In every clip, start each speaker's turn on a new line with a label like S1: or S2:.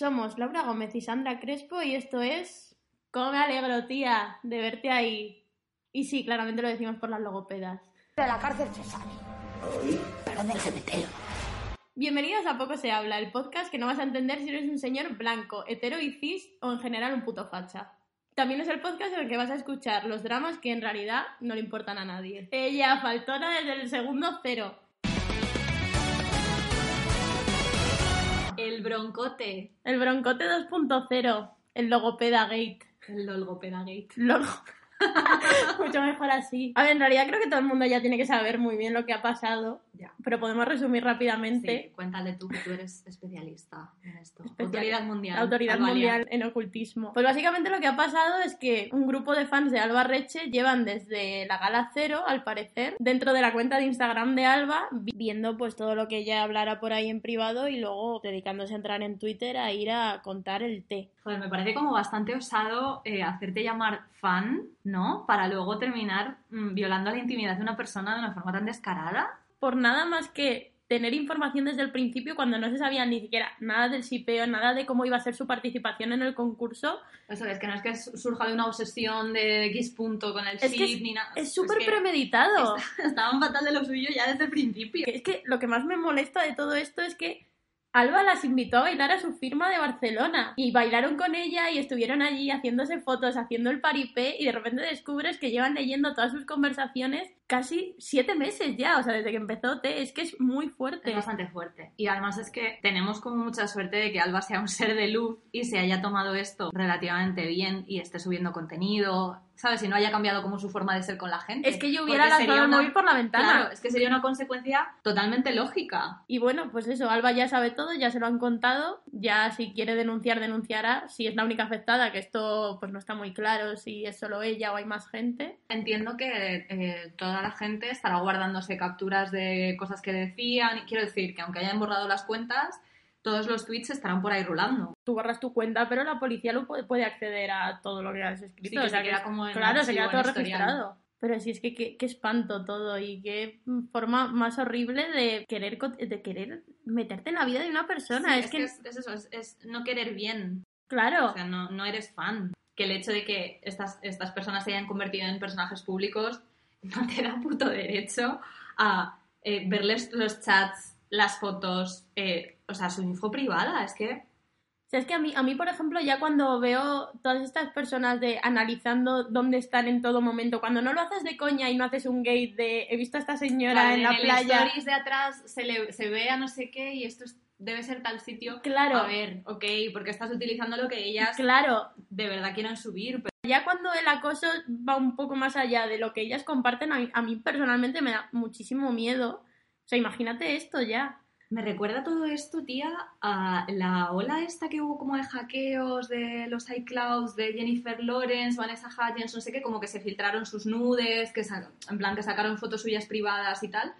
S1: Somos Laura Gómez y Sandra Crespo y esto es ¿Cómo me alegro, tía, de verte ahí? Y sí, claramente lo decimos por las logopedas.
S2: De la cárcel se sale. Pero del LGBT.
S1: Bienvenidos a Poco se habla, el podcast que no vas a entender si eres un señor blanco, hetero y cis o en general un puto facha. También es el podcast en el que vas a escuchar los dramas que en realidad no le importan a nadie. Ella, faltona desde el segundo cero.
S3: El broncote.
S1: El broncote 2.0. El logopeda gate.
S3: El logopeda gate.
S1: Logo. Mucho mejor así. A ver, en realidad creo que todo el mundo ya tiene que saber muy bien lo que ha pasado,
S3: Ya.
S1: pero podemos resumir rápidamente.
S3: Sí, cuéntale tú que tú eres especialista en esto.
S1: Especial-
S3: Autoridad mundial.
S1: Autoridad. Mundial en Ocultismo. Pues básicamente lo que ha pasado es que un grupo de fans de Alba Reche llevan desde la gala cero, al parecer, dentro de la cuenta de Instagram de Alba, vi- viendo pues todo lo que ella hablara por ahí en privado y luego dedicándose a entrar en Twitter a ir a contar el té.
S3: Joder, me parece como bastante osado eh, hacerte llamar fan, ¿no? Para luego terminar mm, violando la intimidad de una persona de una forma tan descarada.
S1: Por nada más que tener información desde el principio cuando no se sabía ni siquiera nada del sipeo, nada de cómo iba a ser su participación en el concurso,
S3: Eso es, que no es que surja de una obsesión de X punto con el
S1: Es que
S3: ship ni nada.
S1: es súper
S3: que
S1: premeditado.
S3: Estaban fatal de lo suyo ya desde el principio.
S1: Es que lo que más me molesta de todo esto es que Alba las invitó a bailar a su firma de Barcelona y bailaron con ella y estuvieron allí haciéndose fotos, haciendo el paripé y de repente descubres que llevan leyendo todas sus conversaciones casi siete meses ya, o sea, desde que empezó T, es que es muy fuerte.
S3: Es bastante fuerte. Y además es que tenemos como mucha suerte de que Alba sea un ser de luz y se haya tomado esto relativamente bien y esté subiendo contenido, ¿sabes? Y no haya cambiado como su forma de ser con la gente.
S1: Es que yo hubiera
S3: Porque
S1: lanzado el
S3: una-
S1: móvil por la ventana.
S3: Claro, es que sería una consecuencia totalmente lógica.
S1: Y bueno, pues eso, Alba ya sabe todo, ya se lo han contado, ya si quiere denunciar, denunciará, si es la única afectada, que esto pues no está muy claro si es solo ella o hay más gente.
S3: Entiendo que eh, toda la gente estará guardándose capturas de cosas que decían. y Quiero decir que aunque hayan borrado las cuentas, todos los tweets estarán por ahí rulando.
S1: Tú borras tu cuenta, pero la policía lo puede, acceder a todo lo que has escrito.
S3: Sí, que
S1: o sea
S3: se queda como en
S1: Claro, se queda todo registrado. Pero sí es que qué, espanto todo y qué forma más horrible de querer de querer meterte en la vida de una persona.
S3: Sí,
S1: es, que,
S3: es, es eso, es, es no querer bien.
S1: claro,
S3: O sea, no, no eres fan. Que el hecho de que estas, estas personas se hayan convertido en personajes públicos no te da puto derecho a eh, verles los chats, las fotos, eh, o sea, su info privada. Es que
S1: O sea, es que a mí, a mí, por ejemplo, ya cuando veo todas estas personas de analizando dónde están en todo momento, cuando no lo haces de coña y no haces un gate de he visto a esta señora
S3: Vale,
S1: en la
S3: el
S1: playa.
S3: stories de atrás se, le, se ve a no sé qué y esto es- debe ser tal sitio.
S1: Claro.
S3: A ver, ok, porque estás utilizando lo que ellas
S1: Claro,
S3: de verdad quieren subir. Pero
S1: ya cuando el acoso va un poco más allá de lo que ellas comparten, a mí, personalmente me da muchísimo miedo. O sea, imagínate esto ya.
S3: me recuerda todo esto, tía, a la ola esta que hubo como de hackeos de los iClouds de Jennifer Lawrence, Vanessa Hudgens, no sé qué, como que se filtraron sus nudes, que en plan que sacaron fotos suyas privadas y tal.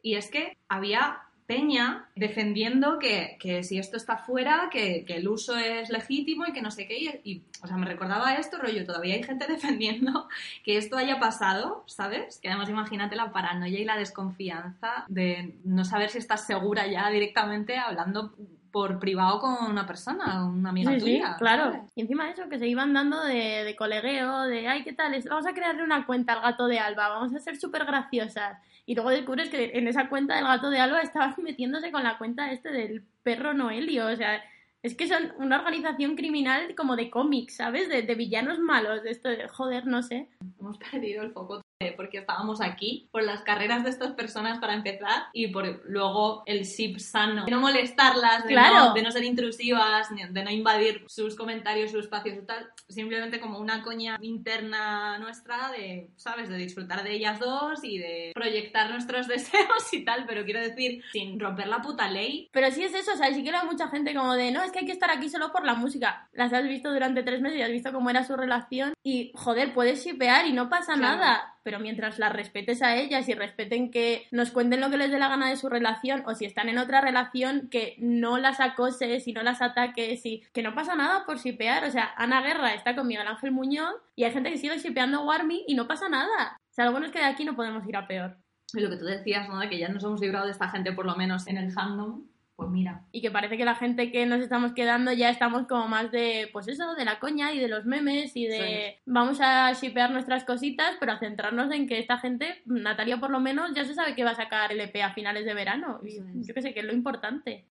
S3: Y es que había Peña defendiendo que, que si esto está fuera, que, que el uso es legítimo y que no sé qué. Y, y, o sea, me recordaba esto, rollo, todavía hay gente defendiendo que esto haya pasado, ¿sabes? Que además imagínate la paranoia y la desconfianza de no saber si estás segura ya directamente hablando por privado con una persona, una amiga
S1: Sí, sí,
S3: tuya.
S1: claro.
S3: ¿sabes?
S1: Y encima de eso, que se iban dando de, de colegueo, de, ay, ¿qué tal? Es- Vamos a crearle una cuenta al gato de Alba, vamos a ser súper graciosas. Y luego descubres que en esa cuenta del gato de Alba estaban metiéndose con la cuenta este del perro Noelio. O sea, es que son una organización criminal como de cómics, ¿sabes? De, de villanos malos, de esto de, joder, no sé.
S3: Hemos perdido el foco. Eh, porque estábamos aquí, por las carreras de estas personas para empezar y por luego el ship sano, de no molestarlas, de,
S1: Claro.
S3: no, de no ser intrusivas, de no invadir sus comentarios, sus espacios y tal, simplemente como una coña interna nuestra de, ¿sabes?, de disfrutar de ellas dos y de proyectar nuestros deseos y tal, pero quiero decir, sin romper la puta ley.
S1: Pero sí es eso, o sea, sí que era mucha gente como de, no, es que hay que estar aquí solo por la música. Las has visto durante tres meses y has visto cómo era su relación y, joder, puedes shipear y no pasa
S3: Claro.
S1: nada. Pero mientras las respetes a ellas y respeten que nos cuenten lo que les dé la gana de su relación o si están en otra relación, que no las acoses y no las ataques y que no pasa nada por shipear. O sea, Ana Guerra está con Miguel Ángel Muñoz y hay gente que sigue shipeando a Warmy y no pasa nada. O sea, lo que de aquí no podemos ir a peor.
S3: Y lo que tú decías, ¿no?, de que ya nos hemos librado de esta gente, por lo menos en el fandom, pues mira.
S1: y que parece que la gente que nos estamos quedando ya estamos como más de, pues eso, de la coña y de los memes y de vamos a shipear nuestras cositas, pero a centrarnos en que esta gente, Natalia por lo menos, ya se sabe que va a sacar el EP a finales de verano. Y yo que sé, que es lo importante.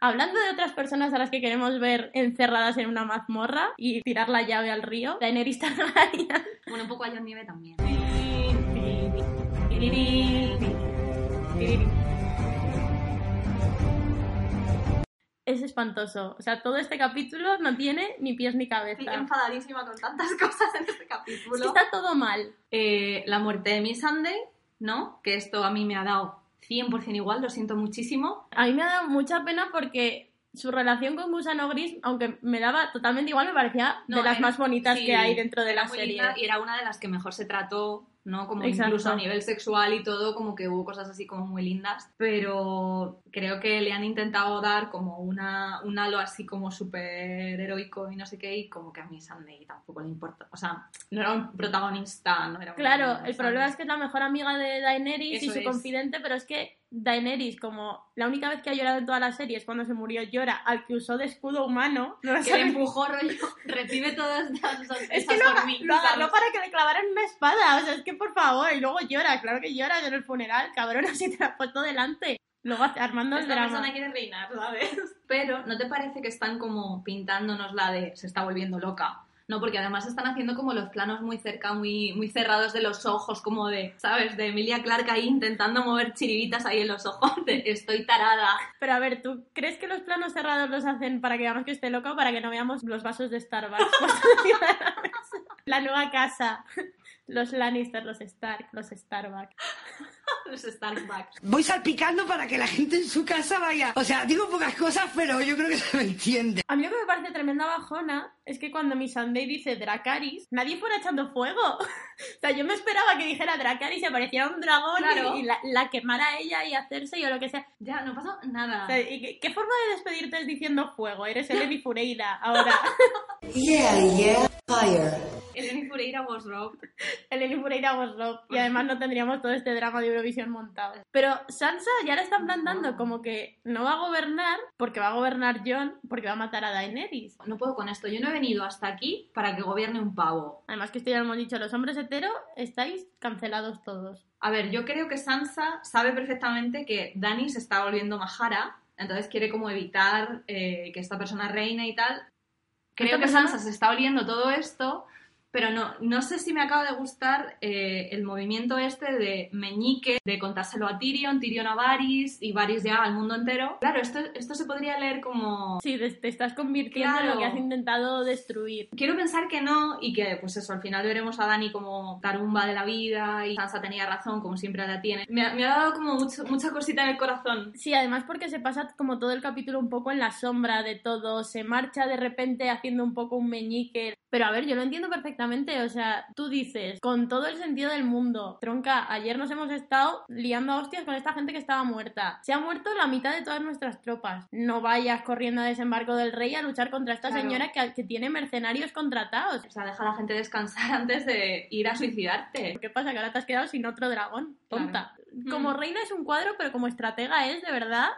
S1: Hablando de otras personas a las que queremos ver encerradas en una mazmorra y tirar la llave al río, Daenerys Targaryen.
S3: Bueno, un poco a John Nieve también.
S1: Es espantoso. O sea, todo este capítulo no tiene ni pies ni cabeza.
S3: Estoy enfadadísima con tantas cosas en este
S1: Es
S3: capítulo.
S1: que está todo mal.
S3: Eh, la muerte de Miss Sunday, ¿no? Que esto a mí me ha dado 100% igual, lo siento muchísimo.
S1: A mí me ha dado mucha pena porque su relación con Gusano Gris, aunque me daba totalmente igual, me parecía
S3: No,
S1: de las
S3: era-
S1: más bonitas
S3: sí,
S1: que hay dentro de la serie.
S3: y era una de las que mejor se trató, ¿no? Como
S1: Exacto.
S3: incluso a nivel sexual y todo, como que hubo cosas así como muy lindas. Pero creo que le han intentado dar como una, un halo así como súper heroico y no sé qué, y como que a mí Sunday tampoco le importa. O sea, no era un protagonista, no era un
S1: Claro, el problema es que es la mejor amiga de Daenerys y
S3: Eso
S1: su
S3: es.
S1: confidente, pero es que Daenerys, como la única vez que ha llorado en toda la serie es cuando se murió, llora al que usó de escudo humano. No
S3: que le empujó rollo, recibe todas esas, esas,
S1: Es que lo, agarró para que le clavaran una espada. O sea, es que por favor, y luego llora, claro que llora en el funeral, cabrón, así te la has puesto delante. Luego armando el
S3: Esta
S1: drama.
S3: persona quiere reinar, ¿sabes? Pero, ¿no te parece que están como pintándonos la de se está volviendo loca? No, porque además están haciendo como los planos muy cerca, muy, muy cerrados de los ojos, como de, ¿sabes? De Emilia Clarke ahí intentando mover chiribitas ahí en los ojos, de estoy tarada.
S1: Pero a ver, ¿tú crees que los planos cerrados los hacen para que veamos que esté loco o para que no veamos los vasos de Starbucks? la nueva casa. Los Lannister, los Stark, los Starbucks.
S3: Los Starbucks.
S2: Voy salpicando para que la gente en su casa vaya. O sea, digo pocas cosas, pero yo creo que se me entiende.
S1: A mí lo que me parece tremenda bajona es que cuando mi Sunday dice Dracaris, nadie fuera echando fuego. o sea, yo me esperaba que dijera Dracaris y apareciera un dragón y-
S3: Claro.
S1: y, la, la quemara a ella y hacerse o lo que sea.
S3: Ya, no pasa nada.
S1: O sea, ¿y qué, qué forma de despedirte es diciendo fuego? Eres Eleni Fureida ahora.
S4: Yeah, yeah, fire.
S3: Eleni Fureira was robbed.
S1: Eleni Fureira was love. Y además no tendríamos todo este drama de Eurovisión montado. Pero Sansa ya la están plantando como que no va a gobernar porque va a gobernar John porque va a matar a Daenerys.
S3: No puedo con esto. Yo no he venido hasta aquí para que gobierne un pavo.
S1: Además que esto ya lo hemos dicho, los hombres hetero estáis cancelados todos.
S3: A ver, yo creo que Sansa sabe perfectamente que Dani se está volviendo majara, entonces quiere como evitar eh, que esta persona reine y tal. Creo que
S1: persona-
S3: Sansa se está oliendo todo esto, pero no, no sé si me acaba de gustar eh, el movimiento este de meñique, de contárselo a Tyrion, Tyrion a Varys y Varys ya al mundo entero. Claro, esto, esto se podría leer como...
S1: Sí, te, estás convirtiendo en lo que has intentado destruir.
S3: Quiero pensar que no y que, pues eso, al final veremos a Dani como tarumba de la vida y Sansa tenía razón, como siempre la tiene. Me, ha- me ha dado como mucho- mucha cosita en el corazón.
S1: Sí, además porque se pasa como todo el capítulo un poco en la sombra de todo, se marcha de repente haciendo un poco un meñique. Pero a ver, yo lo entiendo perfectamente, o sea, tú dices, con todo el sentido del mundo, tronca, ayer nos hemos estado liando a hostias con esta gente que estaba muerta. Se ha muerto la mitad de todas nuestras tropas. No vayas corriendo a desembarco del rey a luchar contra esta
S3: Claro.
S1: señora que, que tiene mercenarios contratados.
S3: O sea, deja a la gente descansar antes de ir a suicidarte.
S1: ¿Qué pasa? Que ahora te has quedado sin otro dragón. Tonta.
S3: Claro.
S1: Como reina es un cuadro, pero como estratega es, de verdad,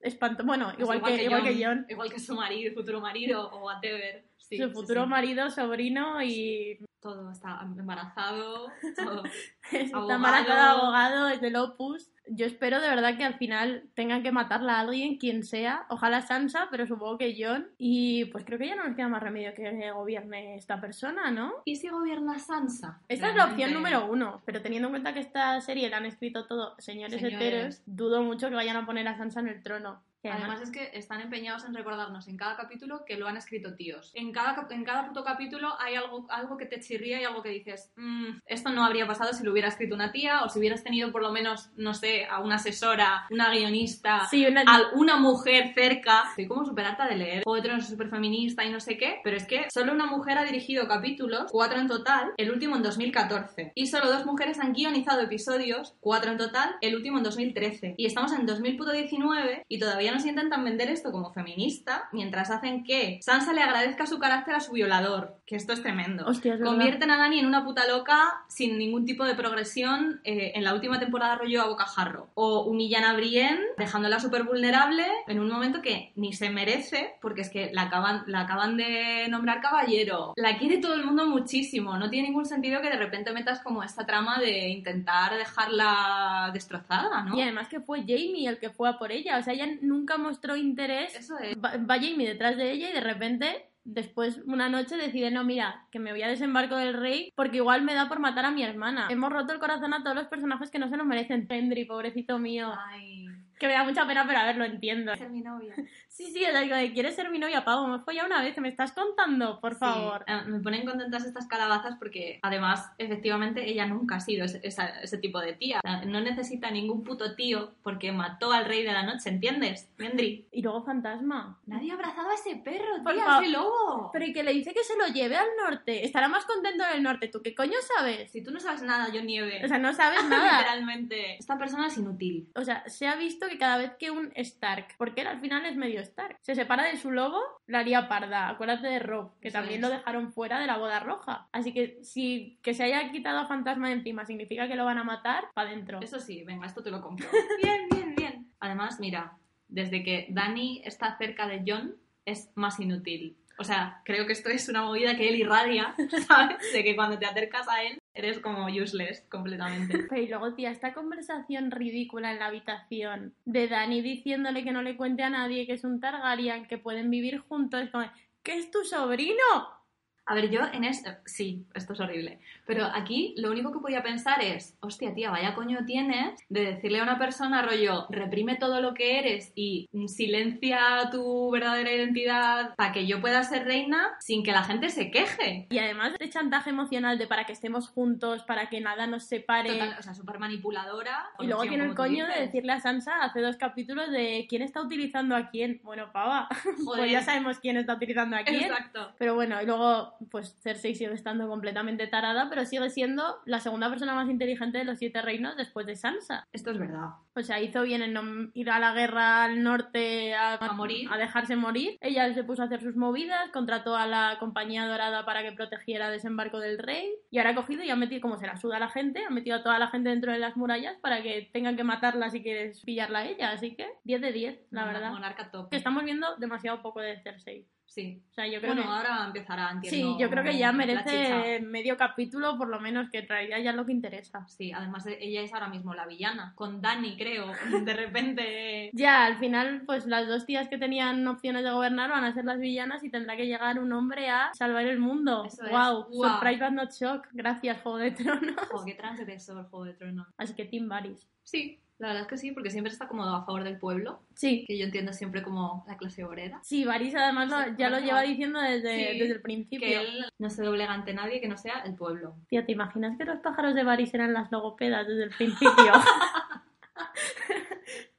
S1: espanto. Bueno,
S3: Pues
S1: igual, que, igual que John.
S3: Igual que su marido, futuro marido o whatever. Sí,
S1: su futuro
S3: sí.
S1: marido, sobrino y
S3: Todo está embarazado, todo.
S1: Está
S3: Abogado.
S1: embarazada, abogado, es del Opus. Yo espero de verdad que al final tengan que matarla a alguien, quien sea. Ojalá Sansa, pero supongo que John. Y pues creo que ya no nos queda más remedio que gobierne esta persona, ¿no?
S3: ¿Y si gobierna Sansa?
S1: Esta es la opción número uno, pero teniendo en cuenta que esta serie la han escrito todo señores,
S3: Señores.
S1: heteros, dudo mucho que vayan a poner a Sansa en el trono.
S3: Además es que están empeñados en recordarnos en cada capítulo que lo han escrito tíos. En cada, en cada puto capítulo hay algo, algo que te chirría y algo que dices, "Mm, esto no habría pasado si lo hubiera escrito una tía o si hubieras tenido por lo menos, no sé, a una asesora, una guionista,
S1: Sí, una-
S3: a una mujer cerca. Estoy como súper harta de leer. Tronos es súper feminista y no sé qué, pero es que solo una mujer ha dirigido capítulos, cuatro en total, el último en 2014. Y solo dos mujeres han guionizado episodios, cuatro en total, el último en 2013. Y estamos en 2019 y todavía nos intentan vender esto como feminista, mientras hacen que Sansa le agradezca su carácter a su violador, que esto es tremendo.
S1: Hostia, es verdad.
S3: Convierten a Dani en una puta loca sin ningún tipo de progresión eh, en la última temporada rollo a bocajarro. O humillan a Brienne dejándola súper vulnerable en un momento que ni se merece porque es que la acaban, la acaban de nombrar caballero. La quiere todo el mundo muchísimo. No tiene ningún sentido que de repente metas como esta trama de intentar dejarla destrozada, ¿no?
S1: Y además que fue Jamie el que fue a por ella, o sea, ella nunca mostró interés.
S3: Eso es.
S1: Va, va Jamie detrás de ella y de repente, después una noche decide, no, mira, que me voy a desembarco del rey porque igual me da por matar a mi hermana. Hemos roto el corazón a todos los personajes que no se lo merecen. Henry, pobrecito mío.
S3: Ay,
S1: Que me da mucha pena, pero a ver, lo entiendo.
S3: ser mi novia.
S1: Sí, sí, es algo de, ¿quieres ser mi novia, Pavo? Me fue ya una vez, me estás contando, por favor.
S3: Sí, eh, me ponen contentas estas calabazas porque además, efectivamente, ella nunca ha sido ese, ese tipo de tía. No necesita ningún puto tío porque mató al rey de la noche, ¿entiendes? Mendri.
S1: Y luego Fantasma.
S3: Nadie ha abrazado a ese perro,
S1: Por
S3: tía,
S1: favor.
S3: ese lobo.
S1: Pero y que le dice que se lo lleve al norte. Estará más contento en el norte. ¿Tú qué coño sabes?
S3: Si tú no sabes nada, yo nieve.
S1: O sea, no sabes nada.
S3: Literalmente. Esta persona es inútil.
S1: O sea, se ha visto que cada vez que un Stark, porque él al final es medio Stark, se separa de su lobo, la haría parda. Acuérdate de Rob, que
S3: Eso
S1: también
S3: es.
S1: lo dejaron fuera de la boda roja. Así que si que se haya quitado a Fantasma de encima significa que lo van a matar, para adentro.
S3: Eso sí, venga, esto te lo compro. Bien, bien, bien. Además, mira, desde que Dani está cerca de John, es más inútil. O sea, creo que esto es una movida que él irradia, ¿sabes? De que cuando te acercas a él, eres como useless completamente.
S1: Pero y luego, tía, esta conversación ridícula en la habitación de Dani diciéndole que no le cuente a nadie que es un Targaryen, que pueden vivir juntos, como, ¿qué es tu sobrino?
S3: A ver, yo en esto... Sí, esto es horrible. Pero aquí lo único que podía pensar es, hostia, tía, vaya coño tienes de decirle a una persona, rollo, reprime todo lo que eres y silencia tu verdadera identidad para que yo pueda ser reina sin que la gente se queje.
S1: Y además de chantaje emocional de para que estemos juntos, para que nada nos separe.
S3: Total, o sea, súper manipuladora.
S1: Y luego tiene el coño de decirle a Sansa hace dos capítulos de quién está utilizando a quién. Bueno, pava, pues ya sabemos quién está utilizando a quién.
S3: Exacto.
S1: Pero bueno, y luego, pues Cersei sigue estando completamente tarada, pero sigue siendo la segunda persona más inteligente de los siete reinos después de Sansa.
S3: Esto es verdad.
S1: O sea, hizo bien en ir a la guerra al norte a,
S3: A morir.
S1: a dejarse morir. Ella se puso a hacer sus movidas, contrató a la compañía dorada para que protegiera el desembarco del rey. Y ahora ha cogido y ha metido, como se la suda a la gente, ha metido a toda la gente dentro de las murallas para que tengan que matarla si quieres pillarla a ella. Así que 10 de 10, la verdad.
S3: Monarca top.
S1: Que estamos viendo demasiado poco de Cersei.
S3: Sí.
S1: O sea, yo creo
S3: Bueno,
S1: que...
S3: ahora empezará,
S1: Sí,
S3: entiendo.
S1: yo creo que ya merece medio capítulo, por lo menos, que realidad ya lo que interesa.
S3: Sí, además de- ella es ahora mismo la villana. Con Dani, creo. De repente.
S1: Ya, al final, pues las dos tías que tenían opciones de gobernar van a ser las villanas y tendrá que llegar un hombre a salvar el mundo.
S3: Eso es.
S1: wow, surprise but not shock. Gracias, Juego de Tronos.
S3: Joder, qué transgresor Juego de Tronos.
S1: Así que Team Varys.
S3: Sí, la verdad es que sí, porque siempre está como a favor del pueblo.
S1: Sí.
S3: Que yo entiendo siempre como la clase obrera.
S1: Sí, Varys además lo- ya lo lleva diciendo desde,
S3: sí,
S1: desde el principio.
S3: Que él no se doblega ante nadie que no sea el pueblo.
S1: Tío, ¿te imaginas que los pájaros de Varys eran las logopedas desde el principio?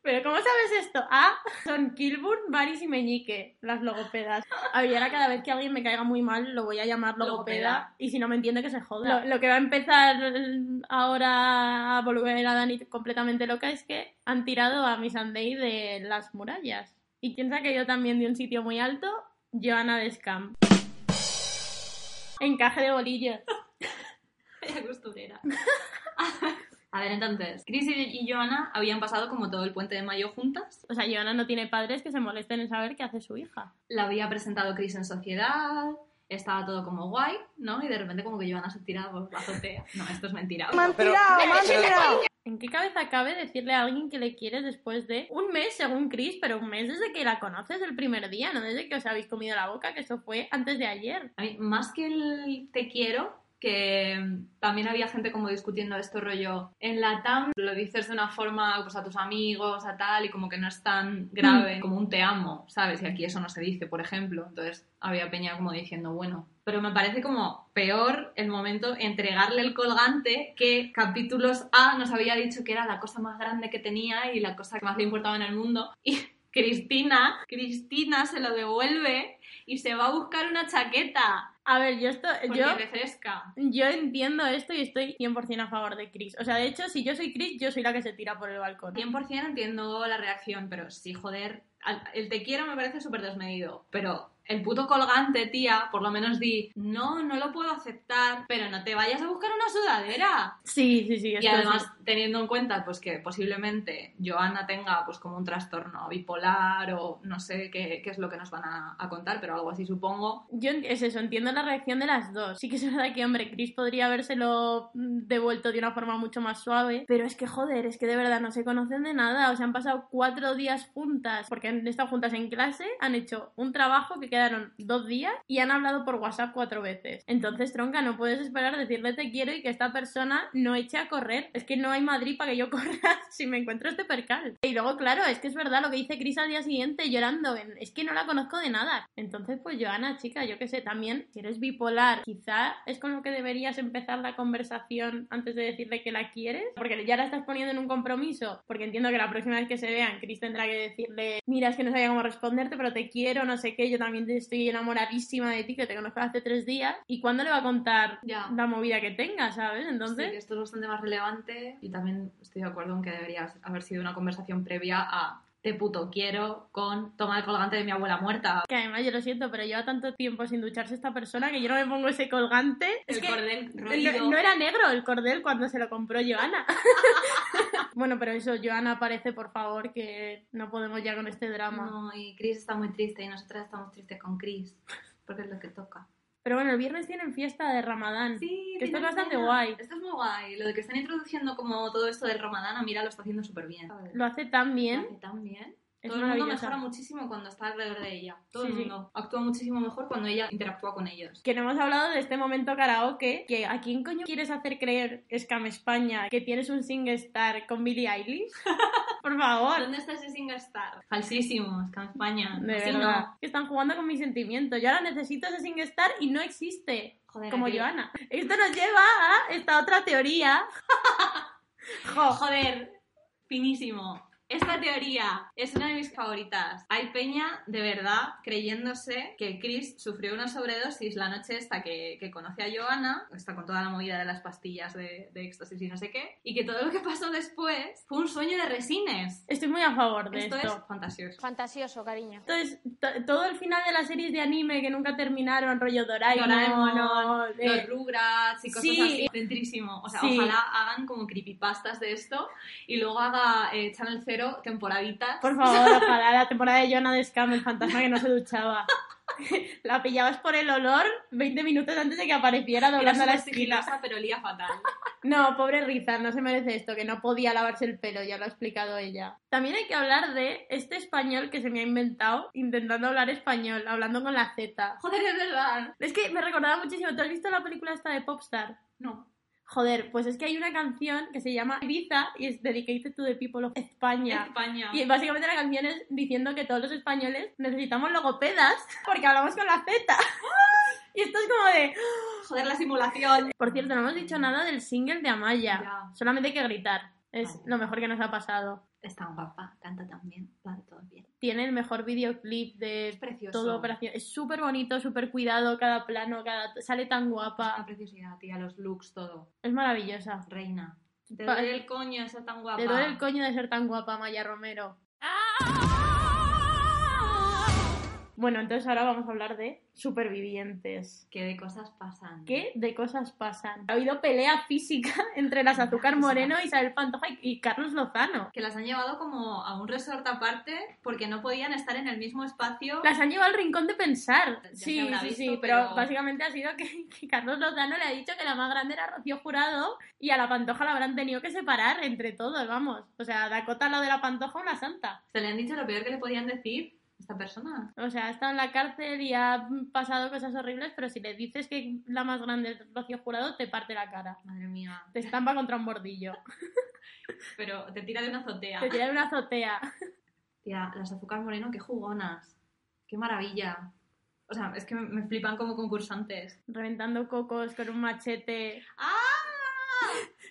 S1: Pero ¿cómo sabes esto? Ah, son Kilburn, Varys y Meñique, las logopedas. A ver, y ahora cada vez que alguien me caiga muy mal lo voy a llamar logopeda,
S3: Logopeda.
S1: y si no me entiende que se joda. Lo, lo que va a empezar ahora a volver a Dani completamente loca es que han tirado a Miss Sunday de las murallas. ¿Y se ha caído también de un sitio muy alto? Joana de Scam. Encaje de bolillos.
S3: Vaya costurera. A ver, entonces, Chris y Joanna habían pasado como todo el puente de mayo juntas.
S1: O sea, Joana no tiene padres que se molesten en saber qué hace su hija.
S3: La había presentado Chris en sociedad. estaba todo como guay, ¿no? Y de repente como que Joana se tira por la azotea. No, esto es mentira.
S1: ¿En qué cabeza cabe decirle a alguien que le quieres después de un mes, según Chris, pero un mes desde que la conoces el primer día, no desde que os habéis comido la boca, que eso fue antes de ayer?
S3: A mí, más que el te quiero, que mm, también había gente como discutiendo esto rollo en la TAM. Lo dices de una forma pues a tus amigos a tal y como que no es tan grave como un te amo sabes y aquí eso no se dice por ejemplo. Entonces había peña como diciendo bueno pero me parece como peor el momento entregarle el colgante que capítulos A nos había dicho que era la cosa más grande que tenía y la cosa que más le importaba en el mundo. Y Cristina Cristina se lo devuelve y se va a buscar una chaqueta
S1: A ver, yo esto,
S3: porque
S1: yo,
S3: refresca
S1: yo entiendo esto y estoy 100% a favor de Chris. O sea, de hecho, si yo soy Chris, yo soy la que se tira por el balcón.
S3: 100% entiendo la reacción, pero sí, joder, el te quiero me parece súper desmedido, pero el puto colgante, tía, por lo menos di, no, no lo puedo aceptar, pero no te vayas a buscar una sudadera.
S1: Sí, sí, sí.
S3: Y además, teniendo en cuenta pues que posiblemente Joana tenga pues como un trastorno bipolar o no sé qué, qué es lo que nos van a, a contar, pero algo así supongo.
S1: Yo es eso, entiendo la reacción de las dos. Sí que es verdad que, hombre, Chris podría habérselo devuelto de una forma mucho más suave, pero es que, joder, es que de verdad no se conocen de nada. O sea, han pasado cuatro días juntas, porque han estado juntas en clase, han hecho un trabajo que quedaron dos días y han hablado por WhatsApp cuatro veces. Entonces, tronca, no puedes esperar decirle te quiero y que esta persona no eche a correr. Es que no hay Madrid para que yo corra si me encuentro este percal. Y luego, claro, es que es verdad lo que dice Chris al día siguiente llorando. Es que no la conozco de nada. Entonces, pues Joana, chica, yo qué sé, también, si eres bipolar, quizá es con lo que deberías empezar la conversación antes de decirle que la quieres. Porque ya la estás poniendo en un compromiso. Porque entiendo que la próxima vez que se vean, Chris tendrá que decirle, mira, es que no sabía cómo responderte, pero te quiero, no sé qué, yo también estoy enamoradísima de ti, que te conozco hace tres días. ¿Y cuándo le va a contar
S3: Ya.
S1: la movida que tenga, sabes?
S3: Sí,
S1: Entonces...
S3: que esto es bastante más relevante y también estoy de acuerdo en que debería haber sido una conversación previa a te puto quiero con toma el colgante de mi abuela muerta.
S1: Que además yo lo siento, pero lleva tanto tiempo sin ducharse esta persona que yo no me pongo ese colgante.
S3: El
S1: es que
S3: cordel
S1: no, no era negro el cordel cuando se lo compró Joana. bueno, pero eso, Joana, parece, por favor, que no podemos ya con este drama.
S3: No, y Chris está muy triste y nosotras estamos tristes con Chris. Porque es lo que toca.
S1: Pero bueno, el viernes tienen fiesta de Ramadán.
S3: Sí,
S1: Que esto es bastante guay.
S3: Esto es muy guay. Lo de que están introduciendo como todo esto del Ramadán, a Mira lo está haciendo súper bien.
S1: Lo hace tan bien.
S3: Lo hace tan bien.
S1: Es
S3: todo el mundo mejora muchísimo cuando está alrededor de ella. Todo
S1: Sí,
S3: el
S1: sí.
S3: mundo actúa muchísimo mejor cuando ella interactúa con ellos.
S1: Que no hemos hablado de este momento karaoke, que ¿a quién coño quieres hacer creer, Scam España, que tienes un star con Billie Eilish? por favor.
S3: ¿Dónde está ese SingStar? Falsísimo, en España.
S1: De
S3: Así
S1: verdad.
S3: no.
S1: Que están jugando con mis sentimientos. Yo ahora necesito ese SingStar y no existe.
S3: Joder,
S1: como
S3: aquí-
S1: Joana. Esto nos lleva a esta otra teoría. Jo,
S3: Joder, finísimo. Esta teoría es una de mis favoritas. Hay peña de verdad creyéndose que Chris sufrió una sobredosis la noche esta que, que conoce a Joanna, está con toda la movida de las pastillas de, de éxtasis y no sé qué, y que todo lo que pasó después fue un sueño de resines.
S1: Estoy muy a favor de
S3: Esto
S1: esto.
S3: es fantasioso.
S5: Fantasioso, cariño.
S1: Entonces, to- todo el final de las series de anime que nunca terminaron, rollo Doraemon,
S3: Doraemon,
S1: eh,
S3: los Rugrats y cosas
S1: sí.
S3: así, centrísimo. O sea,
S1: Sí.
S3: ojalá hagan como creepypastas de esto y luego haga eh, Channel Zero temporaditas.
S1: Por favor, ojalá la temporada de Joana de Scam, el fantasma que no se duchaba. La pillabas por el olor 20 minutos antes de que apareciera
S3: Era
S1: doblando la esquina.
S3: pero olía fatal.
S1: No, pobre Riza, no se merece esto, que no podía lavarse el pelo, ya lo ha explicado ella. También hay que hablar de este español que se me ha inventado intentando hablar español, hablando con la Z.
S3: Joder, es verdad.
S1: Es que me recordaba muchísimo. ¿Tú has visto la película esta de Popstar?
S3: No.
S1: Joder, pues es que hay una canción que se llama Ibiza y es Dedicated to the People of España.
S3: España.
S1: Y básicamente la canción es diciendo que todos los españoles necesitamos logopedas porque hablamos con la Z. Y esto es como de...
S3: Joder, la simulación.
S1: Por cierto, no hemos dicho nada del single de Amaya.
S3: Ya.
S1: Solamente hay que gritar. Es
S3: Vale.
S1: lo mejor que nos ha pasado.
S3: Es tan guapa, canta tan bien.
S1: Tiene el mejor videoclip
S3: Es
S1: de
S3: precioso.
S1: todo operación. Es súper bonito, súper cuidado, cada plano, cada sale tan
S3: Una
S1: guapa.
S3: preciosidad, tía, los looks, todo.
S1: Es maravillosa.
S3: Reina. Te duele el coño ser tan guapa.
S1: Te duele el coño de ser tan guapa, Maya Romero. Bueno, entonces ahora vamos a hablar de supervivientes.
S3: ¿Qué de cosas pasan?
S1: ¿Qué de cosas pasan? Ha habido pelea física entre las Azúcar Moreno, Isabel Pantoja y- Carlos Lozano.
S3: Que las han llevado como a un resort aparte porque no podían estar en el mismo espacio.
S1: Las han llevado al rincón de pensar.
S3: Ya
S1: Sí, sí,
S3: visto,
S1: sí, pero...
S3: pero-
S1: básicamente ha sido que, que Carlos Lozano le ha dicho que la más grande era Rocío Jurado y a la Pantoja la habrán tenido que separar entre todos, vamos. O sea, Dakota lo de la Pantoja una santa.
S3: Se le han dicho lo peor que le podían decir esta persona.
S1: O sea, ha estado en la cárcel y ha pasado cosas horribles, pero si le dices que la más grande es Rocío Jurado, te parte la cara.
S3: Madre mía.
S1: Te estampa contra un bordillo.
S3: Pero te tira de una azotea.
S1: Te tira de una azotea.
S3: Tía, las azúcar moreno, qué jugonas. Qué maravilla. O sea, es que me, me flipan como concursantes.
S1: Reventando cocos con un machete.
S3: ¡Ah!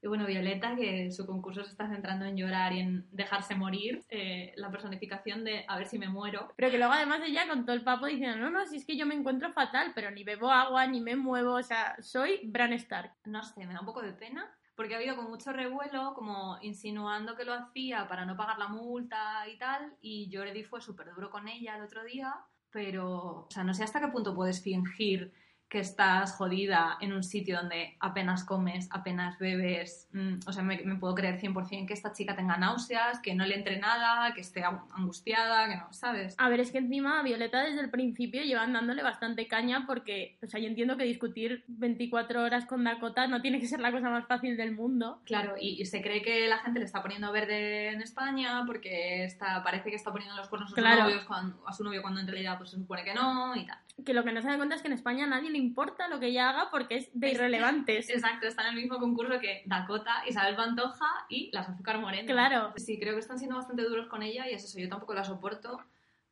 S3: Y bueno, Violeta, que su concurso se está centrando en llorar y en dejarse morir. eh, la personificación de a ver si me muero.
S1: Pero que luego además ella con todo el papo diciendo, no, no, si es que yo me encuentro fatal, pero ni bebo agua, ni me muevo, o sea, soy Bran Stark.
S3: No sé, me da un poco de pena. Porque ha habido con mucho revuelo, como insinuando que lo hacía para no pagar la multa y tal. Y Jordi fue súper duro con ella el otro día. Pero, o sea, no sé hasta qué punto puedes fingir que estás jodida en un sitio donde apenas comes, apenas bebes. Mm, o sea, me, me puedo creer 100% que esta chica tenga náuseas, que no le entre nada, que esté ang- angustiada, que no, ¿sabes?
S1: A ver, es que encima Violeta desde el principio llevan dándole bastante caña porque, o sea, yo entiendo que discutir 24 horas con Dakota no tiene que ser la cosa más fácil del mundo.
S3: Claro, y, y se cree que la gente le está poniendo verde en España porque está, parece que está poniendo los cuernos a su, novios cuando- a su novio cuando en realidad pues se supone que no y tal.
S1: Que lo que no se da cuenta es que en España nadie le importa lo que ella haga porque es de irrelevantes.
S3: Exacto, está en el mismo concurso que Dakota, Isabel Pantoja y las Azúcar Moreno.
S1: Claro.
S3: Sí, creo que están siendo bastante duros con ella y es eso, yo tampoco la soporto,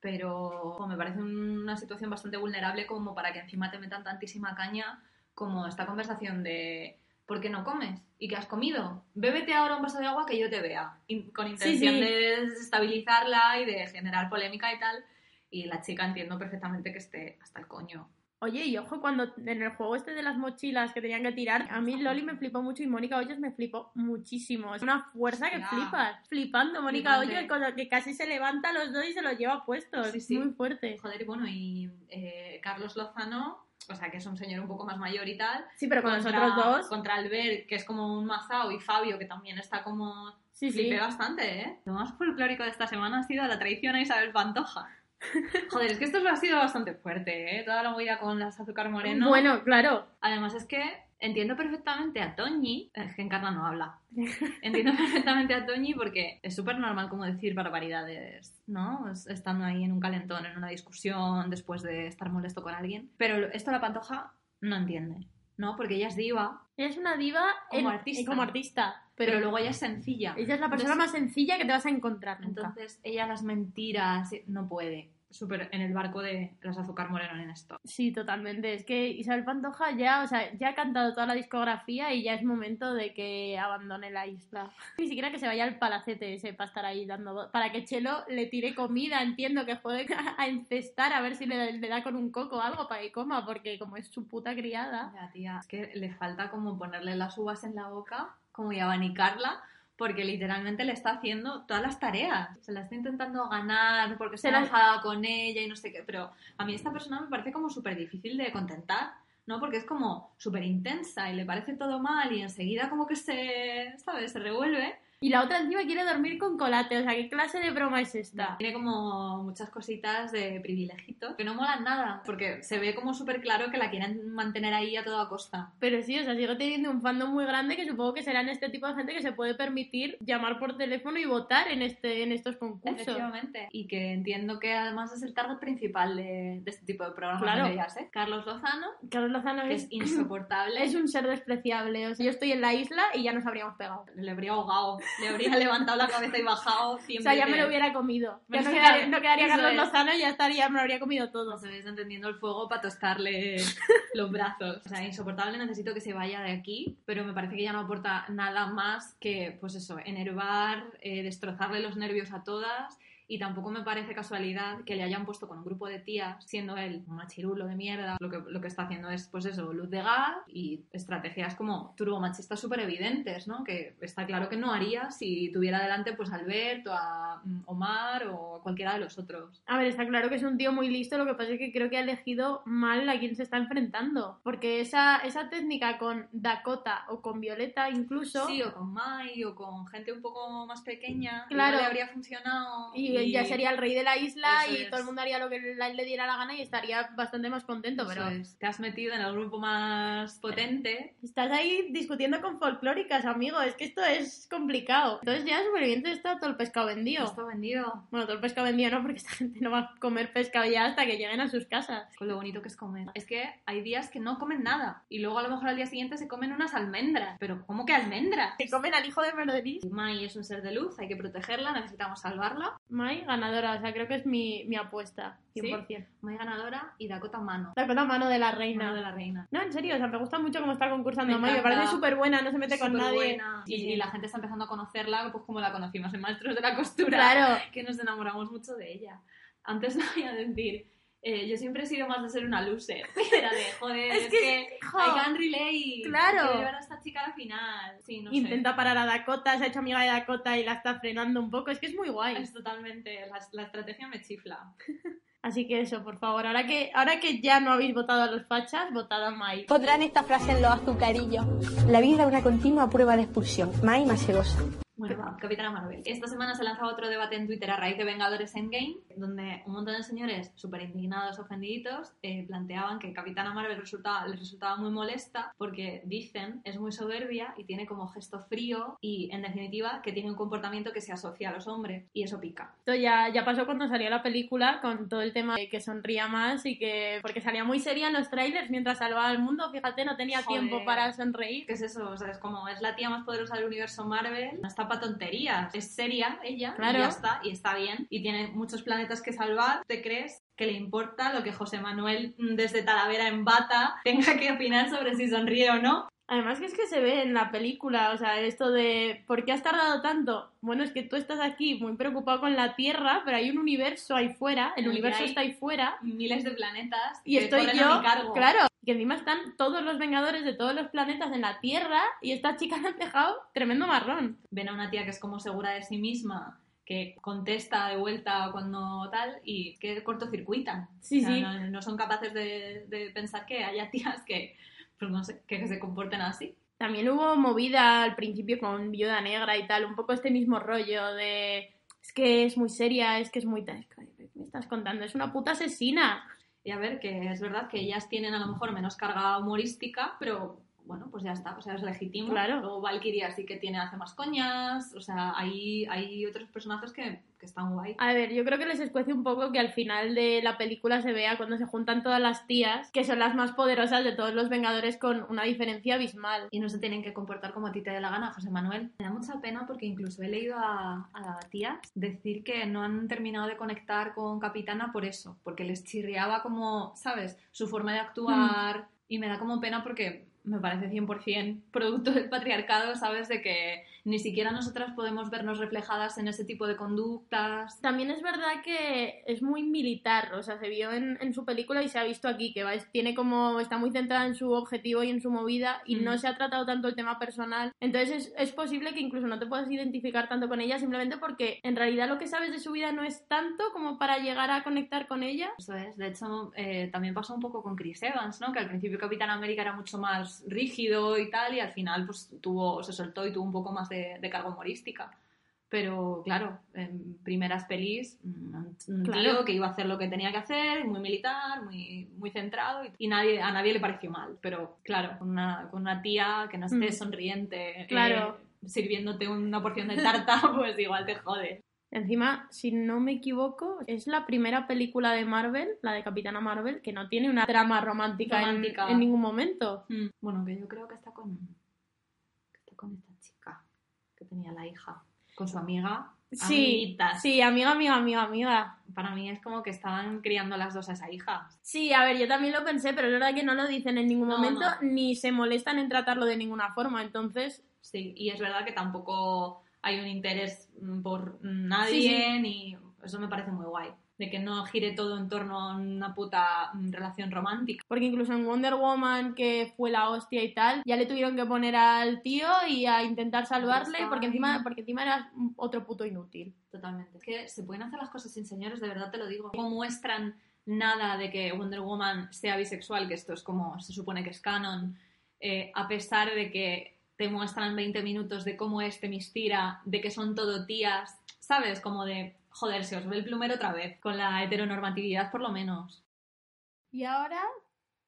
S3: pero me parece una situación bastante vulnerable como para que encima te metan tantísima caña como esta conversación de ¿por qué no comes? ¿Y qué has comido? Bébete ahora un vaso de agua que yo te vea, in- con intención
S1: sí.
S3: de desestabilizarla y de generar polémica y tal. Y la chica entiendo perfectamente que esté hasta el coño.
S1: Oye, y ojo, cuando en el juego este de las mochilas que tenían que tirar, a mí Loli me flipó mucho y Mónica Hoyos me flipó muchísimo. Es una fuerza que
S3: Hostia.
S1: flipas. Flipando, Mónica. Hoyos, con lo que casi se levanta a los dos y se los lleva puestos.
S3: Sí, sí.
S1: Muy fuerte.
S3: Joder, y bueno, y eh, Carlos Lozano, o sea, que es un señor un poco más mayor y tal.
S1: Sí, pero con
S3: contra,
S1: los otros dos.
S3: Contra Albert, que es como un mazao, y Fabio, que también está como...
S1: Sí, sí.
S3: Bastante, ¿eh? Lo más folclórico de esta semana ha sido la traición a Isabel Pantoja. Joder, es que esto ha sido bastante fuerte, ¿eh? Toda la movida con las azúcar moreno.
S1: Bueno, claro.
S3: Además es que entiendo perfectamente a Toñi, es que Encarna no habla. Entiendo perfectamente a Toñi porque es súper normal como decir barbaridades, ¿no? Es- Estando ahí en un calentón, en una discusión, después de estar molesto con alguien. Pero esto la Pantoja no entiende, ¿no? Porque ella es diva,
S1: Ella es una diva
S3: Como
S1: en-
S3: artista.
S1: como artista.
S3: pero,
S1: Pero,
S3: luego ella es sencilla.
S1: ella es la persona
S3: Entonces-
S1: más sencilla que te vas a encontrar nunca.
S3: Entonces ella las mentiras no puede. Súper en el barco de las azúcar moreno en esto.
S1: Sí, totalmente. Es que Isabel Pantoja ya, o sea, ya ha cantado toda la discografía y ya es momento de que abandone la isla. Ni siquiera que se vaya al palacete ese para estar ahí dando... Para que Chelo le tire comida, entiendo que juegue a encestar a ver si le, le da con un coco o algo para que coma, porque como es su puta criada...
S3: Ya, tía, es que le falta como ponerle las uvas en la boca, como y abanicarla, porque literalmente le está haciendo todas las tareas. Se la está intentando ganar porque
S1: Se la-
S3: con ella y no sé qué, pero a mí esta persona me parece como súper difícil de contentar, ¿no? Porque es como súper intensa y le parece todo mal y enseguida como que se, ¿sabes? Se revuelve.
S1: Y la otra encima quiere dormir con colate, o sea, ¿qué clase de broma es esta?
S3: Tiene como muchas cositas de privilegito que no molan nada, porque se ve como súper claro que la quieren mantener ahí a toda costa.
S1: Pero sí, o sea, sigo teniendo un fandom muy grande que supongo que serán este tipo de gente que se puede permitir llamar por teléfono y votar en este en estos concursos.
S3: Efectivamente. Y que entiendo que además es el target principal de, de este tipo de programas
S1: Claro.
S3: de ellas, ¿eh? Carlos Lozano,
S1: Carlos Lozano es,
S3: es insoportable.
S1: es un ser despreciable. O sea, yo estoy en la isla y ya nos habríamos pegado.
S3: Le habría ahogado, le habría levantado la cabeza y bajado
S1: O
S3: 100
S1: sea, ya me lo hubiera comido.
S3: Me
S1: Ya no quedaría, no quedaría Carlos
S3: es.
S1: Lozano y ya estaría, me lo habría comido todo.
S3: Se ves entendiendo el fuego para tostarle los brazos. O sea, insoportable, necesito que se vaya de aquí, pero me parece que ya no aporta nada más que, pues eso, enervar, eh, destrozarle los nervios a todas Y tampoco me parece casualidad que le hayan puesto con un grupo de tías, siendo él un machirulo de mierda. Lo que, lo que está haciendo es, pues eso, luz de gas y estrategias como turbomachistas súper evidentes, ¿no? Que está claro que no haría si tuviera delante pues a Albert o a mm, Omar o a cualquiera de los otros.
S1: A ver, está claro que es un tío muy listo, lo que pasa es que creo que ha elegido mal a quien se está enfrentando. Porque esa, esa técnica con Dakota o con Violeta incluso...
S3: Sí, o con Mai o con gente un poco más pequeña,
S1: Claro.
S3: le habría funcionado.
S1: Y, ya sería el rey de la isla
S3: Eso
S1: y
S3: es.
S1: todo el mundo haría lo que le le diera la gana y estaría bastante más contento, pero...
S3: Eso es. Te has metido en el grupo más potente.
S1: Estás ahí discutiendo con folclóricas, amigo. Es que esto es complicado. Entonces ya Supervivientes está todo el pescado vendido.
S3: Está vendido.
S1: Bueno, todo el pescado vendido no, porque esta gente no va a comer pescado ya hasta que lleguen a sus casas.
S3: Con lo bonito que es comer. Es que hay días que no comen nada. Y luego a lo mejor al día siguiente se comen unas almendras. Pero ¿cómo que almendras?
S1: Se comen al hijo de Merdelis.
S3: Mai es un ser de luz, hay que protegerla, necesitamos salvarla.
S1: Mai, ganadora. O sea, creo que es mi, mi apuesta. 100%.
S3: Mai ganadora y Dakota mano.
S1: Con mano de la
S3: Mano
S1: reina.
S3: de la reina.
S1: No, en serio, o sea, me gusta mucho cómo está concursando
S3: Me
S1: Mai. Me parece súper buena, no se mete con nadie.
S3: Superbuena. Y, y la gente está empezando a conocerla, pues como la conocimos en Maestros de la Costura.
S1: Claro.
S3: Que nos enamoramos mucho de ella. Antes lo voy a decir. Eh, yo siempre he sido más de ser una loser. Era de, joder,
S1: Es
S3: es,
S1: que,
S3: que,
S1: jo,
S3: I can relate.
S1: claro.
S3: Quiero llevar a esta chica a la final. Sí, no sé.
S1: Intenta parar a Dakota, se ha hecho amiga de Dakota y la está frenando un poco. Es que es muy guay.
S3: Es totalmente. La, la estrategia me chifla.
S1: Así que eso, por favor, ahora que, ahora que ya no habéis votado a los fachas, votad a Mai.
S5: Pondrán esta frase en los azucarillos. La vida es una continua prueba de expulsión. Mai Masegosa.
S3: Bueno, Capitana Marvel. Esta semana se lanzaba otro debate en Twitter a raíz de Vengadores Endgame, donde un montón de señores súper indignados, ofendiditos, eh, planteaban que Capitana Marvel resultaba, les resultaba muy molesta porque dicen es muy soberbia y tiene como gesto frío y, en definitiva, que tiene un comportamiento que se asocia a los hombres y eso pica.
S1: Esto ya, ya pasó cuando salió la película con todo el tema de que sonría más y que. porque salía muy seria en los trailers mientras salvaba al mundo. Fíjate, no tenía
S3: Joder.
S1: tiempo para sonreír.
S3: ¿Qué es eso? O sea, es como es la tía más poderosa del universo Marvel, no está para tonterías, es seria ella,
S1: Claro.
S3: y ya está, y está bien, y tiene muchos planetas que salvar, ¿te crees? que le importa lo que José Manuel mm, desde Talavera en bata tenga que opinar sobre si sonríe o no.
S1: Además que es que se ve en la película, o sea, esto de ¿por qué has tardado tanto? Bueno, es que tú estás aquí muy preocupado con la Tierra, pero hay un universo ahí fuera, el
S3: que
S1: universo está ahí fuera,
S3: Miles de planetas
S1: y estoy yo,
S3: a mi cargo.
S1: claro, que encima están todos los Vengadores de todos los planetas en la Tierra y esta chica le ha dejado tremendo marrón.
S3: Ven a una tía que es como segura de sí misma, que contesta de vuelta cuando tal, y que cortocircuitan.
S1: Sí,
S3: O sea,
S1: sí.
S3: No, no son capaces de, de pensar que haya tías que, pues no sé, que se comporten así.
S1: También hubo movida al principio con Viuda Negra y tal, un poco este mismo rollo de es que es muy seria, es que es muy... tal. ¿Qué me estás contando? Es una puta asesina.
S3: Y a ver, que es verdad que ellas tienen a lo mejor menos carga humorística, pero bueno, pues ya está, o sea, es legítimo.
S1: Claro.
S3: Luego Valkyria sí que tiene, hace más coñas, o sea, hay, hay otros personajes que, que están guay.
S1: A ver, yo creo que les escuece un poco que al final de la película se vea cuando se juntan todas las tías, que son las más poderosas de todos los Vengadores con una diferencia abismal.
S3: Y no se tienen que comportar como a ti te dé la gana, José Manuel. Me da mucha pena porque incluso he leído a, a tías decir que no han terminado de conectar con Capitana por eso, porque les chirriaba como, ¿sabes? Su forma de actuar. Y me da como pena porque me parece 100% producto del patriarcado, ¿sabes? De que ni siquiera nosotras podemos vernos reflejadas en ese tipo de conductas.
S1: También es verdad que es muy militar, o sea, se vio en, en su película y se ha visto aquí, que va, tiene como, está muy centrada en su objetivo y en su movida y
S3: Mm.
S1: no se ha tratado tanto el tema personal. Entonces es, es posible que incluso no te puedas identificar tanto con ella simplemente porque en realidad lo que sabes de su vida no es tanto como para llegar a conectar con ella.
S3: Eso es, de hecho, eh, también pasó un poco con Chris Evans, ¿no? Que al principio Capitán América era mucho más rígido y tal, y al final pues tuvo, se soltó y tuvo un poco más de, de carga humorística. Pero claro, en primeras pelis, mm, un
S1: Claro.
S3: tío que iba a hacer lo que tenía que hacer, muy militar, muy, muy centrado, y, nadie, a nadie le pareció mal. Pero claro, con una, con una tía que no esté
S1: Mm.
S3: sonriente, eh,
S1: Claro.
S3: sirviéndote una porción de tarta, pues igual te jode.
S1: Encima, si no me equivoco, es la primera película de Marvel, la de Capitana Marvel, que no tiene una trama romántica, en-
S3: Romántica.
S1: En, ningún momento.
S3: Mm, Bueno, que yo creo que está con, que está con esta chica que tenía la hija, con su amiga.
S1: Sí,
S3: amiguitas.
S1: sí, amiga, amiga, amiga, amiga.
S3: Para mí es como que estaban criando las dos a esa hija.
S1: Sí, a ver, yo también lo pensé, pero es verdad que no lo dicen en ningún
S3: No,
S1: momento,
S3: no.
S1: ni se molestan en tratarlo de ninguna forma, entonces...
S3: Sí, y es verdad que tampoco hay un interés mm, por nadie,
S1: Sí,
S3: ni... Eso me parece muy guay. De que no gire todo en torno a una puta mm, relación romántica.
S1: Porque incluso en Wonder Woman, que fue la hostia y tal, ya le tuvieron que poner al tío y a intentar salvarle porque encima, porque encima era otro puto inútil.
S3: Totalmente. Es que se pueden hacer las cosas sin señores, de verdad te lo digo. No muestran nada de que Wonder Woman sea bisexual, que esto es como se supone que es canon, eh, a pesar de que te muestran 20 minutos de cómo es Temistira, de que son todo tías, ¿sabes? Como de, joder, se os ve el plumero otra vez, con la heteronormatividad por lo menos.
S1: Y ahora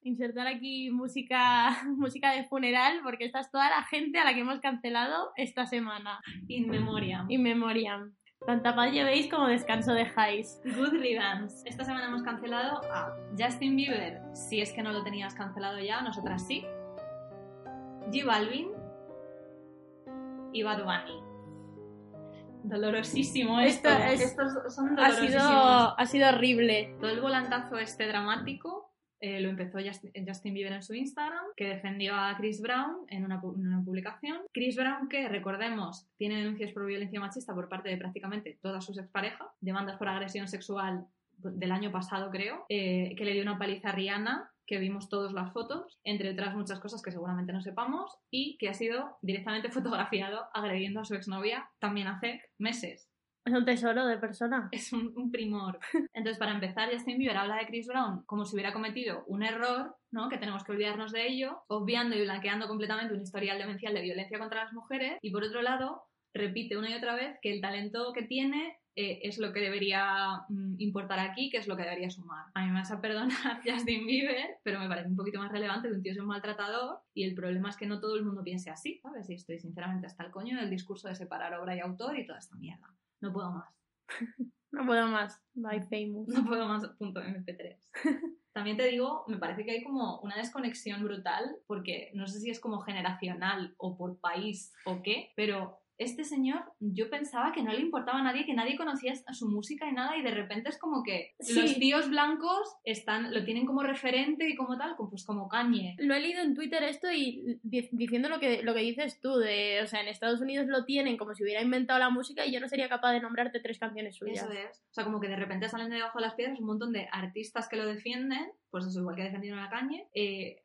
S1: insertar aquí música, música de funeral, porque esta es toda la gente a la que hemos cancelado esta semana.
S3: In memoriam.
S1: In memoriam. Tanta paz llevéis como descanso dejáis.
S3: Good riddance. Esta semana hemos cancelado a Justin Bieber, si es que no lo tenías cancelado ya, nosotras sí. G Balvin y Bad Bunny. Dolorosísimo esto.
S1: Esto es-
S3: Estos son
S1: Ha sido, ha sido horrible.
S3: Todo el volantazo este dramático eh, lo empezó Justin, Bieber en su Instagram, que defendió a Chris Brown en una, pu- en una publicación. Chris Brown, que recordemos, tiene denuncias por violencia machista por parte de prácticamente todas sus exparejas, demandas por agresión sexual del año pasado, creo, eh, que le dio una paliza a Rihanna, que vimos todas las fotos, entre otras muchas cosas que seguramente no sepamos, y que ha sido directamente fotografiado agrediendo a su exnovia también hace meses.
S1: Es un tesoro de persona.
S3: Es un, un primor. Entonces, para empezar, Justin Bieber habla de Chris Brown como si hubiera cometido un error, ¿no? Que tenemos que olvidarnos de ello, obviando y blanqueando completamente un historial demencial de violencia contra las mujeres. Y por otro lado, repite una y otra vez que el talento que tiene eh, es lo que debería mm, importar aquí, que es lo que debería sumar. A mí me vas a perdonar Justin Bieber, pero me parece un poquito más relevante que un tío sea un maltratador y el problema es que no todo el mundo piense así, ¿sabes? Y estoy sinceramente hasta el coño del discurso de separar obra y autor y toda esta mierda. No puedo más.
S1: No puedo más. Bye, famous.
S3: No puedo más, punto MP3. También te digo, me parece que hay como una desconexión brutal, porque no sé si es como generacional o por país o qué, pero este señor yo pensaba que no le importaba a nadie, que nadie conocía su música y nada, y de repente es como que
S1: Sí.
S3: los tíos blancos están, lo tienen como referente y como tal, pues como Kanye.
S1: Lo he leído en Twitter esto y di- diciendo lo que, lo que dices tú, de, o sea, en Estados Unidos lo tienen como si hubiera inventado la música y yo no sería capaz de nombrarte tres canciones suyas.
S3: Eso es. O sea, como que de repente salen de debajo de las piedras un montón de artistas que lo defienden, pues eso, igual que defendieron a Kanye. eh,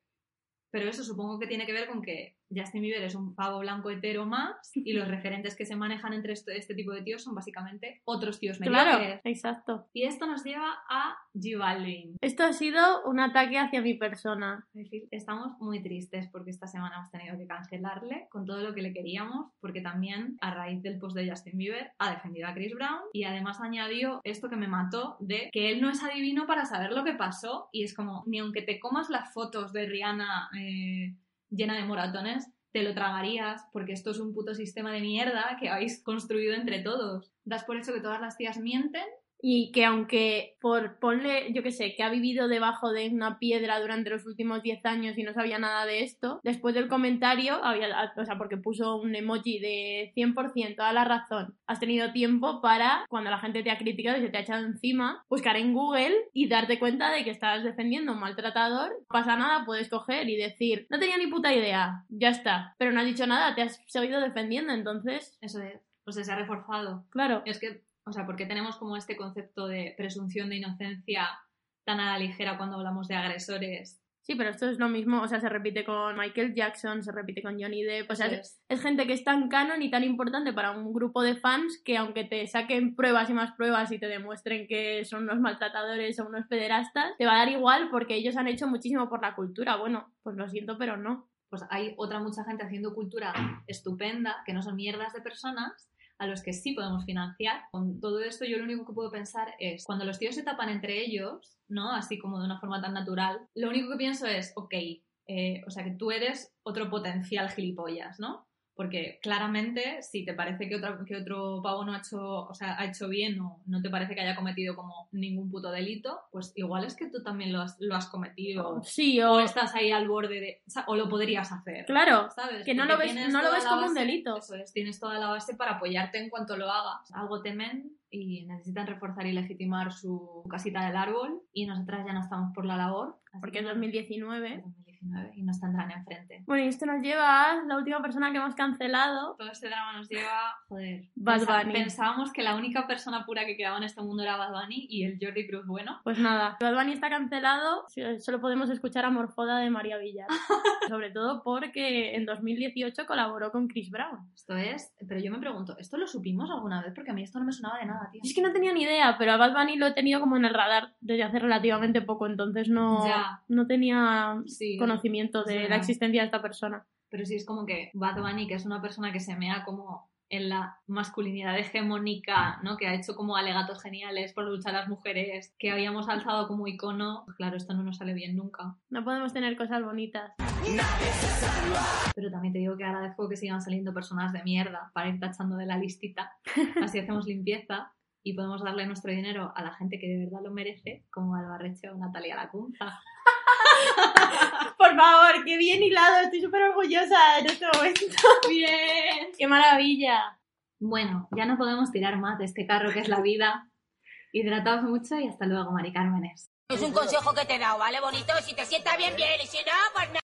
S3: pero eso supongo que tiene que ver con que Justin Bieber es un pavo blanco hetero más y los referentes que se manejan entre este, este tipo de tíos son básicamente otros tíos
S1: Claro,
S3: mediocres.
S1: exacto.
S3: Y esto nos lleva a G Balvin.
S1: Esto ha sido un ataque hacia mi persona.
S3: Es decir, estamos muy tristes porque esta semana hemos tenido que cancelarle con todo lo que le queríamos, porque también a raíz del post de Justin Bieber ha defendido a Chris Brown y además añadió esto que me mató de que él no es adivino para saber lo que pasó y es como, ni aunque te comas las fotos de Rihanna eh, llena de moratones, te lo tragarías porque esto es un puto sistema de mierda que habéis construido entre todos. Das por hecho que todas las tías mienten
S1: Y que aunque por ponle, yo qué sé, que ha vivido debajo de una piedra durante los últimos 10 años y no sabía nada de esto, después del comentario, había, o sea, porque puso un emoji de 100%, toda la razón, has tenido tiempo para, cuando la gente te ha criticado y se te ha echado encima, buscar en Google y darte cuenta de que estás defendiendo a un maltratador. No pasa nada, puedes coger y decir, no tenía ni puta idea, ya está, pero no has dicho nada, te has seguido defendiendo, entonces,
S3: Eso es. O sea, se ha reforzado.
S1: claro.
S3: Es que, o sea, porque tenemos como este concepto de presunción de inocencia tan a la ligera cuando hablamos de agresores.
S1: Sí, pero esto es lo mismo, o sea, se repite con Michael Jackson, se repite con Johnny Depp, o sea, es.
S3: es
S1: gente que es tan canon y tan importante para un grupo de fans que aunque te saquen pruebas y más pruebas y te demuestren que son unos maltratadores o unos pederastas, te va a dar igual porque ellos han hecho muchísimo por la cultura. Bueno, pues lo siento, pero no.
S3: Pues hay otra mucha gente haciendo cultura estupenda, que no son mierdas de personas, a los que sí podemos financiar. Con todo esto yo lo único que puedo pensar es, cuando los tíos se tapan entre ellos, ¿no? Así como de una forma tan natural, lo único que pienso es, ok, eh, o sea que tú eres otro potencial gilipollas, ¿no? Porque claramente, si te parece que, otra- que otro pavo no ha hecho, o sea, ha hecho bien o no te parece que haya cometido como ningún puto delito, pues igual es que tú también lo has, lo has cometido.
S1: Sí,
S3: O
S1: o...
S3: estás ahí al borde de... o sea, O lo podrías hacer.
S1: Claro,
S3: ¿sabes?
S1: que no
S3: Porque
S1: lo ves- no lo ves como un delito.
S3: Eso es, tienes toda la base para apoyarte en cuanto lo hagas. Algo temen y necesitan reforzar y legitimar su casita del árbol y nosotras ya no estamos por la labor.
S1: porque
S3: que
S1: es
S3: nada,
S1: 2019.
S3: 2019. COVID-19 y nos tendrán enfrente.
S1: Bueno, y esto nos lleva a la última persona que hemos cancelado.
S3: Todo este drama nos lleva, joder,
S1: Bad Bunny.
S3: pensábamos que la única persona pura que quedaba en este mundo era Bad Bunny y el Jordi Cruz bueno.
S1: Pues nada, Bad Bunny está cancelado, solo podemos escuchar a Morfoda de María Villar. Sobre todo porque en 2018 colaboró con Chris Brown.
S3: Esto es, pero yo me pregunto, ¿esto lo supimos alguna vez? Porque a mí esto no me sonaba de nada, tío.
S1: Es que no tenía ni idea, pero a Bad Bunny lo he tenido como en el radar desde hace relativamente poco, entonces no,
S3: Ya.
S1: no tenía
S3: Sí,
S1: conocimiento de
S3: Sí.
S1: la existencia de esta persona.
S3: pero sí es como que Bad Bunny, que es una persona que se mea como en la masculinidad hegemónica, ¿no? Que ha hecho como alegatos geniales por luchar a las mujeres, que habíamos alzado como icono. Claro, esto no nos sale bien nunca.
S1: No podemos tener cosas bonitas.
S3: Pero también te digo que agradezco que sigan saliendo personas de mierda para ir tachando de la listita. Así hacemos limpieza y podemos darle nuestro dinero a la gente que de verdad lo merece, como Albarreche o Natalia Lacunza.
S1: Por favor, qué bien hilado, estoy súper orgullosa en este momento.
S3: ¡Bien!
S1: ¡Qué maravilla!
S3: Bueno, ya no podemos tirar más de este carro que es la vida. Hidrataos mucho y hasta luego, Mari Cármenes.
S6: Es un consejo que te he dado, ¿vale, bonito? Si te sienta bien, bien, y si no, pues nada.